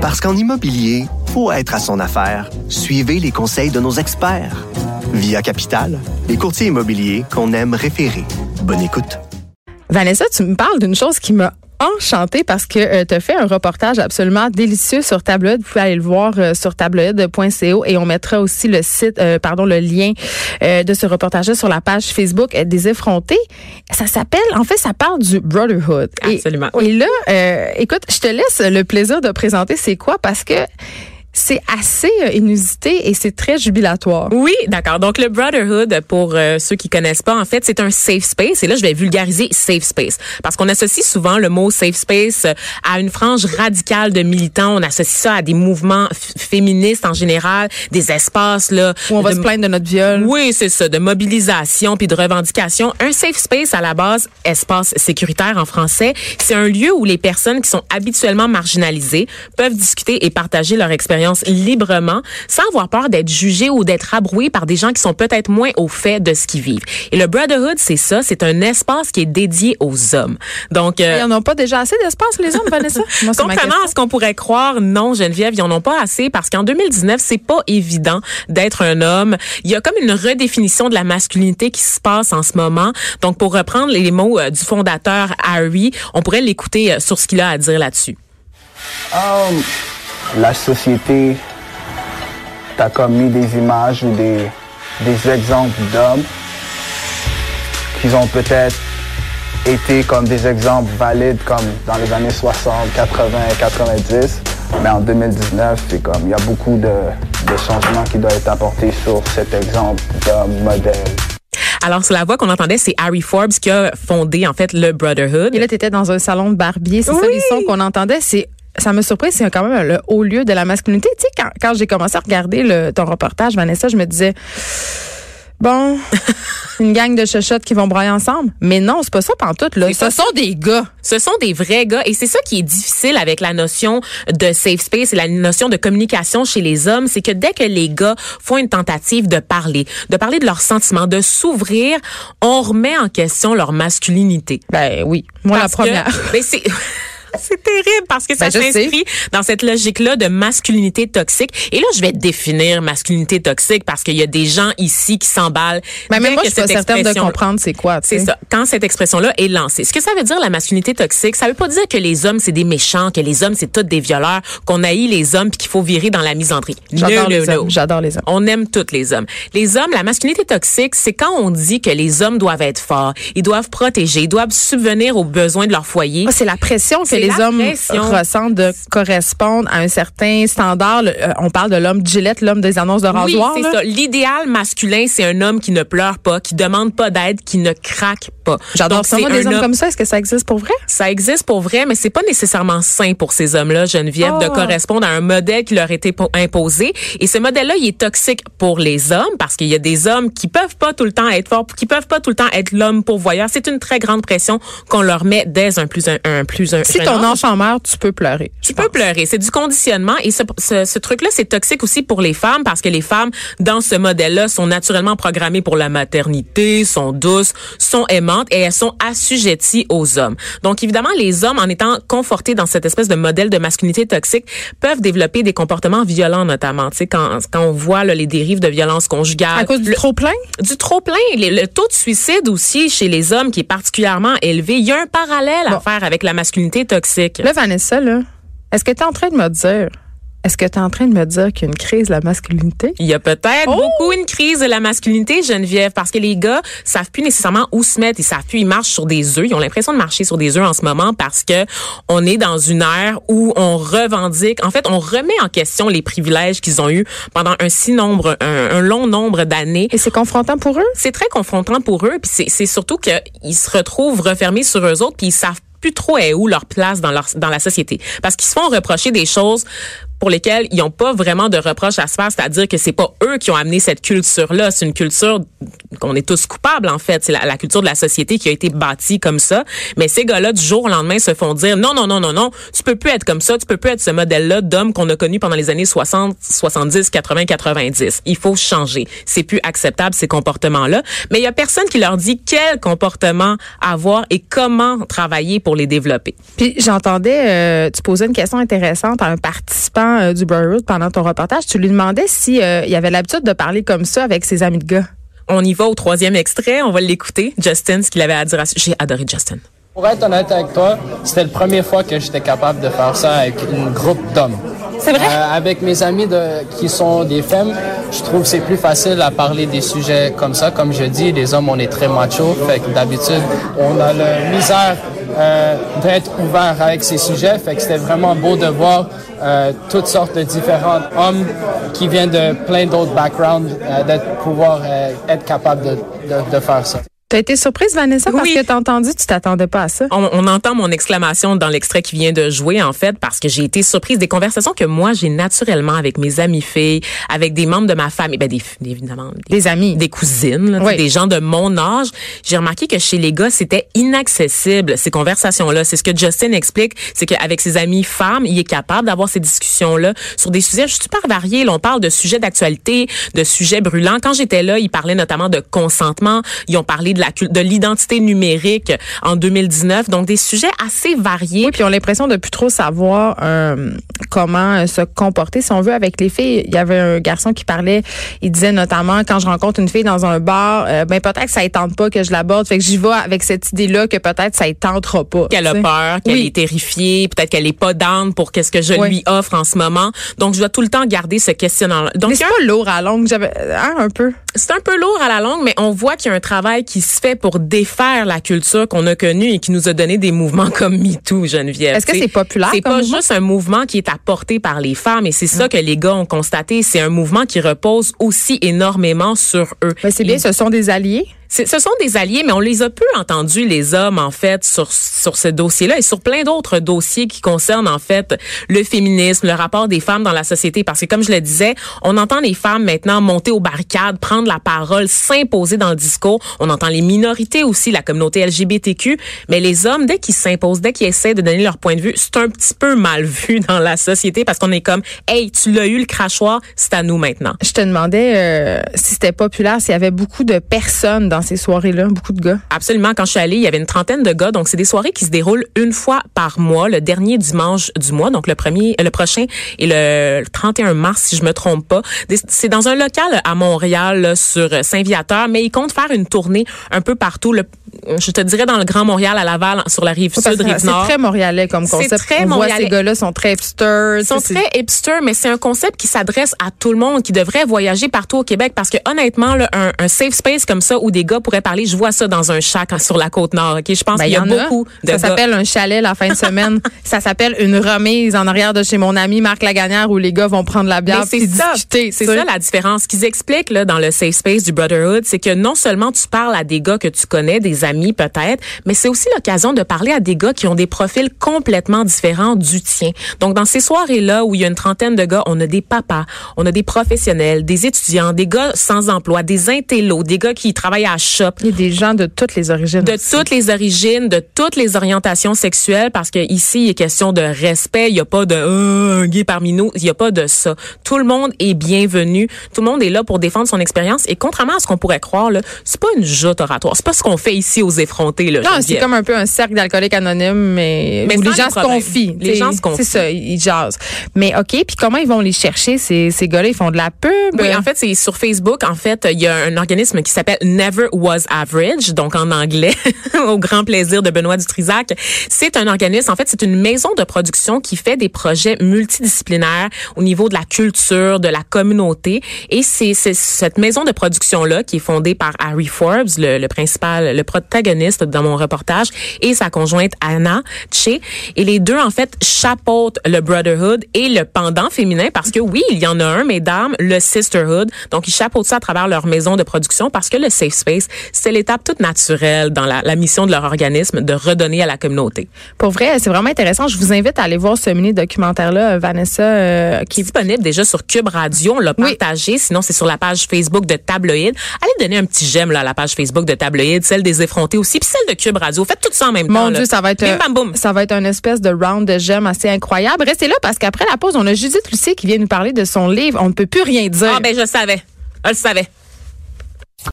Parce qu'en immobilier, faut être à son affaire. Suivez les conseils de nos experts. Via Capital, les courtiers immobiliers qu'on aime référer. Bonne écoute. Vanessa, tu me parles d'une chose qui m'a enchantée parce que euh, tu as fait un reportage absolument délicieux sur Tabloïd. Vous pouvez aller le voir euh, sur tabloïd.co et on mettra aussi le site, euh, pardon, le lien de ce reportage sur la page Facebook des effrontés. Ça s'appelle, en fait, ça parle du brotherhood. Absolument. Et, et là, écoute, je te laisse le plaisir de présenter c'est quoi parce que c'est assez euh, inusité et c'est très jubilatoire. Oui, d'accord. Donc le Brotherhood, pour euh, ceux qui connaissent pas, en fait, c'est un safe space. Et là, je vais vulgariser safe space parce qu'on associe souvent le mot safe space euh, à une frange radicale de militants. On associe ça à des mouvements féministes en général, des espaces là où on va se plaindre de notre viol. Oui, c'est ça, de mobilisation puis de revendication. Un safe space à la base, espace sécuritaire en français, c'est un lieu où les personnes qui sont habituellement marginalisées peuvent discuter et partager leur expérience librement, sans avoir peur d'être jugé ou d'être abroué par des gens qui sont peut-être moins au fait de ce qu'ils vivent. Et le Brotherhood, c'est ça, c'est un espace qui est dédié aux hommes. Donc, euh, ils n'en ont pas déjà assez d'espace les hommes, Vanessa? Contrairement à ce qu'on pourrait croire, non, Geneviève, ils en ont pas assez parce qu'en 2019, c'est pas évident d'être un homme. Il y a comme une redéfinition de la masculinité qui se passe en ce moment. Donc, pour reprendre les mots euh, du fondateur Harry, on pourrait l'écouter euh, sur ce qu'il a à dire là-dessus. Um, la société t'a comme mis des images ou des, des exemples d'hommes qui ont peut-être été comme des exemples valides comme dans les années 60, 80, 90. Mais en 2019, c'est comme il y a beaucoup de, de changements qui doivent être apportés sur cet exemple d'homme modèle. Alors, sur la voix qu'on entendait, c'est Harry Forbes qui a fondé, en fait, le Brotherhood. Et là, tu étais dans un salon de barbier. C'est ça, les sons qu'on entendait. C'est ça me surpris, c'est quand même le haut lieu de la masculinité. Tu sais, quand, quand j'ai commencé à regarder le, ton reportage, Vanessa, je me disais, bon, une gang de chuchotes qui vont broyer ensemble. Mais non, c'est pas ça pantoute, là. Ce sont des gars. Ce sont des vrais gars. Et c'est ça qui est difficile avec la notion de safe space et la notion de communication chez les hommes. C'est que dès que les gars font une tentative de parler, de parler de leurs sentiments, de s'ouvrir, on remet en question leur masculinité. Ben oui. Moi, la première. ben c'est, C'est terrible parce que ça ben, s'inscrit dans cette logique-là de masculinité toxique. Et là, je vais définir masculinité toxique parce qu'il y a des gens ici qui s'emballent. Mais même moi, je suis pas certaine de comprendre c'est quoi. C'est ça. Quand cette expression-là est lancée. Ce que ça veut dire, la masculinité toxique, ça veut pas dire que les hommes, c'est des méchants, que les hommes, c'est tous des violeurs, qu'on haït les hommes puis qu'il faut virer dans la misandrie. J'adore les hommes. J'adore les hommes. On aime tous les hommes. Les hommes, la masculinité toxique, c'est quand on dit que les hommes doivent être forts, ils doivent protéger, ils doivent subvenir aux besoins de leur foyer. Ah, c'est la pression que les hommes ressentent de correspondre à un certain standard. Euh, on parle de l'homme Gillette, l'homme des annonces de rasoir. Oui, c'est ça. L'idéal masculin, c'est un homme qui ne pleure pas, qui demande pas d'aide, qui ne craque pas. J'adore ça. Moi, des hommes comme ça, est-ce que ça existe pour vrai? Ça existe pour vrai, mais c'est pas nécessairement sain pour ces hommes-là, Geneviève, de ah. correspondre à un modèle qui leur a été imposé. Et ce modèle-là, il est toxique pour les hommes parce qu'il y a des hommes qui peuvent pas tout le temps être forts, qui peuvent pas tout le temps être l'homme pourvoyeur. C'est une très grande pression qu'on leur met dès un plus un, un plus un. Si ton ange en mer, tu peux pleurer. Tu peux pleurer. C'est du conditionnement et ce, ce, ce truc-là, c'est toxique aussi pour les femmes parce que les femmes dans ce modèle-là sont naturellement programmées pour la maternité, sont douces, sont aimantes et elles sont assujetties aux hommes. Donc évidemment, les hommes, en étant confortés dans cette espèce de modèle de masculinité toxique, peuvent développer des comportements violents, notamment. Tu sais, quand, quand on voit là, les dérives de violence conjugale. À cause du trop plein? Du trop plein. Le, taux de suicide aussi chez les hommes qui est particulièrement élevé. Il y a un parallèle à faire avec la masculinité toxique. Là, Vanessa, là, est-ce que tu es en train de me dire est-ce que tu es en train de me dire qu'il y a une crise de la masculinité? Il y a peut-être oh! beaucoup une crise de la masculinité, Geneviève, parce que les gars savent plus nécessairement où se mettre. Ils savent plus, ils marchent sur des œufs. Ils ont l'impression de marcher sur des œufs en ce moment parce que on est dans une ère où on revendique, en fait, on remet en question les privilèges qu'ils ont eus pendant un si nombre, un, long nombre d'années. Et c'est confrontant pour eux? C'est très confrontant pour eux. Puis c'est surtout qu'ils se retrouvent refermés sur eux autres puis ils savent plus trop est où leur place dans leur dans la société. Parce qu'ils se font reprocher des choses pour lesquels ils n'ont pas vraiment de reproches à se faire, c'est-à-dire que c'est pas eux qui ont amené cette culture-là, c'est une culture qu'on est tous coupables en fait, c'est la, culture de la société qui a été bâtie comme ça. Mais ces gars-là du jour au lendemain se font dire non non non non non, tu peux plus être comme ça, tu peux plus être ce modèle-là d'homme qu'on a connu pendant les années 60, 70, 80, 90. Il faut changer. C'est plus acceptable ces comportements-là. Mais il y a personne qui leur dit quel comportement avoir et comment travailler pour les développer. Puis j'entendais, euh, tu posais une question intéressante à un participant euh, du Brotherhood pendant ton reportage. Tu lui demandais si euh, il avait l'habitude de parler comme ça avec ses amis de gars. On y va au troisième extrait. On va l'écouter. Justin, ce qu'il avait à dire. J'ai adoré Justin. Pour être honnête avec toi, c'était la première fois que j'étais capable de faire ça avec un groupe d'hommes. C'est vrai? Euh, avec mes amis de, qui sont des femmes, je trouve que c'est plus facile à parler des sujets comme ça. Comme je dis, les hommes, on est très macho. Fait que d'habitude, on a la misère euh, d'être ouvert avec ces sujets. Fait que c'était vraiment beau de voir euh, toutes sortes de différents hommes qui viennent de plein d'autres backgrounds, euh, d'être pouvoir euh, être capable de, de, de faire ça. T'as été surprise, Vanessa, parce que t'as entendu, tu t'attendais pas à ça? On, on, entend mon exclamation dans l'extrait qui vient de jouer, en fait, parce que j'ai été surprise des conversations que moi, j'ai naturellement avec mes amis filles, avec des membres de ma famille, ben, des, évidemment, des, amis, des cousines, là, des gens de mon âge. J'ai remarqué que chez les gars, c'était inaccessible, ces conversations-là. C'est ce que Justin explique, c'est qu'avec ses amis femmes, il est capable d'avoir ces discussions-là sur des sujets super variés. Là, on parle de sujets d'actualité, de sujets brûlants. Quand j'étais là, ils parlaient notamment de consentement. Ils ont parlé de de l'identité numérique en 2019. Donc des sujets assez variés. Oui, puis on a l'impression de plus trop savoir euh, comment euh, se comporter si on veut avec les filles. Il y avait un garçon qui parlait, il disait notamment quand je rencontre une fille dans un bar, euh, ben peut-être que ça ne tente pas que je l'aborde, fait que j'y vais avec cette idée-là que peut-être ça ne tentera pas. Qu'elle a peur, qu'elle est terrifiée, peut-être qu'elle est pas down pour qu'est-ce que je lui offre en ce moment. Donc je dois tout le temps garder ce questionnement. Donc c'est pas lourd à longue, j'avais hein, un peu. C'est un peu lourd à la longue, mais on voit qu'il y a un travail qui se fait pour défaire la culture qu'on a connue et qui nous a donné des mouvements comme MeToo, Geneviève. Est-ce que c'est populaire? C'est pas juste un mouvement qui est apporté par les femmes et c'est ça que les gars ont constaté. C'est un mouvement qui repose aussi énormément sur eux. Mais c'est bien, ce sont des alliés? Ce sont des alliés, mais on les a peu entendus, les hommes, en fait, sur, sur ce dossier-là et sur plein d'autres dossiers qui concernent, en fait, le féminisme, le rapport des femmes dans la société. Parce que, comme je le disais, on entend les femmes maintenant monter aux barricades, prendre la parole, s'imposer dans le discours. On entend les minorités aussi, la communauté LGBTQ. Mais les hommes, dès qu'ils s'imposent, dès qu'ils essaient de donner leur point de vue, c'est un petit peu mal vu dans la société parce qu'on est comme, hey, tu l'as eu le crachoir, c'est à nous maintenant. Je te demandais euh, si c'était populaire, s'il y avait beaucoup de personnes dans ces soirées-là, beaucoup de gars? Absolument. Quand je suis allée, il y avait une trentaine de gars. Donc, c'est des soirées qui se déroulent une fois par mois, le dernier dimanche du mois. Donc, le premier, le prochain et le 31 mars, si je me trompe pas. C'est dans un local à Montréal, sur Saint-Viateur, mais ils comptent faire une tournée un peu partout. Le, je te dirais dans le Grand Montréal, à Laval, sur la rive sud, rive nord. C'est très montréalais comme concept. Très On voit ces gars-là sont très hipsters. Ils sont très hipsters, mais c'est un concept qui s'adresse à tout le monde, qui devrait voyager partout au Québec, parce que honnêtement, là, un, un safe space comme ça où des gars pourraient parler, je vois ça dans un chac sur la côte nord. Ok, je pense ben, qu'il y, a beaucoup de Ça s'appelle un chalet la fin de semaine. ça s'appelle une remise en arrière de chez mon ami Marc Lagagnère où les gars vont prendre la bière et discuter. C'est ça la différence. Ce qu'ils expliquent là dans le safe space du Brotherhood, c'est que non seulement tu parles à des gars que tu connais, des amis peut-être, mais c'est aussi l'occasion de parler à des gars qui ont des profils complètement différents du tien. Donc dans ces soirées-là où il y a une trentaine de gars, on a des papas, on a des professionnels, des étudiants, des gars sans emploi, des intellos, des gars qui travaillent à shop. A des gens de toutes les origines. De toutes les origines, de toutes les orientations sexuelles, parce que ici il est question de respect. Il n'y a pas de euh, gay parmi nous. Il n'y a pas de ça. Tout le monde est bienvenu. Tout le monde est là pour défendre son expérience. Et contrairement à ce qu'on pourrait croire, là, c'est pas une joute oratoire. C'est pas ce qu'on fait ici aux effrontés. Là, non, c'est comme un peu un cercle d'alcooliques anonymes, mais, où les gens se confient. Les gens se confient. C'est ça, ils jasent. Mais ok, puis comment ils vont les chercher ces ces gars-là? Ils font de la pub? Oui, en fait, c'est sur Facebook. En fait, il y a un organisme qui s'appelle Never Was Average, donc en anglais, au grand plaisir de Benoît Dutrisac. C'est un organisme. En fait, c'est une maison de production qui fait des projets multidisciplinaires au niveau de la culture, de la communauté. Et c'est cette maison de production là qui est fondée par Harry Forbes, le, le principal, le protagoniste dans mon reportage, et sa conjointe Anna Che. Et les deux, en fait, chapeautent le Brotherhood et le pendant féminin parce que oui, il y en a un, mesdames, le Sisterhood. Donc, ils chapeautent ça à travers leur maison de production parce que le Safe Space, c'est l'étape toute naturelle dans la, la mission de leur organisme de redonner à la communauté. Pour vrai, c'est vraiment intéressant. Je vous invite à aller voir ce mini documentaire-là, Vanessa, euh, qui est disponible déjà sur Cube Radio. On l'a partagé. Sinon, c'est sur la page Facebook de Tabloïd. Allez donner un petit j'aime là, à la page Facebook de Tabloïd, celle des effrontés aussi, puis celle de Cube Radio. Faites tout ça en même temps. Mon Dieu, ça va être ça va être une espèce de round de j'aime assez incroyable. Restez là parce qu'après la pause, on a Judith Lucie qui vient nous parler de son livre. On ne peut plus rien dire. Ah ben je savais. Je le savais.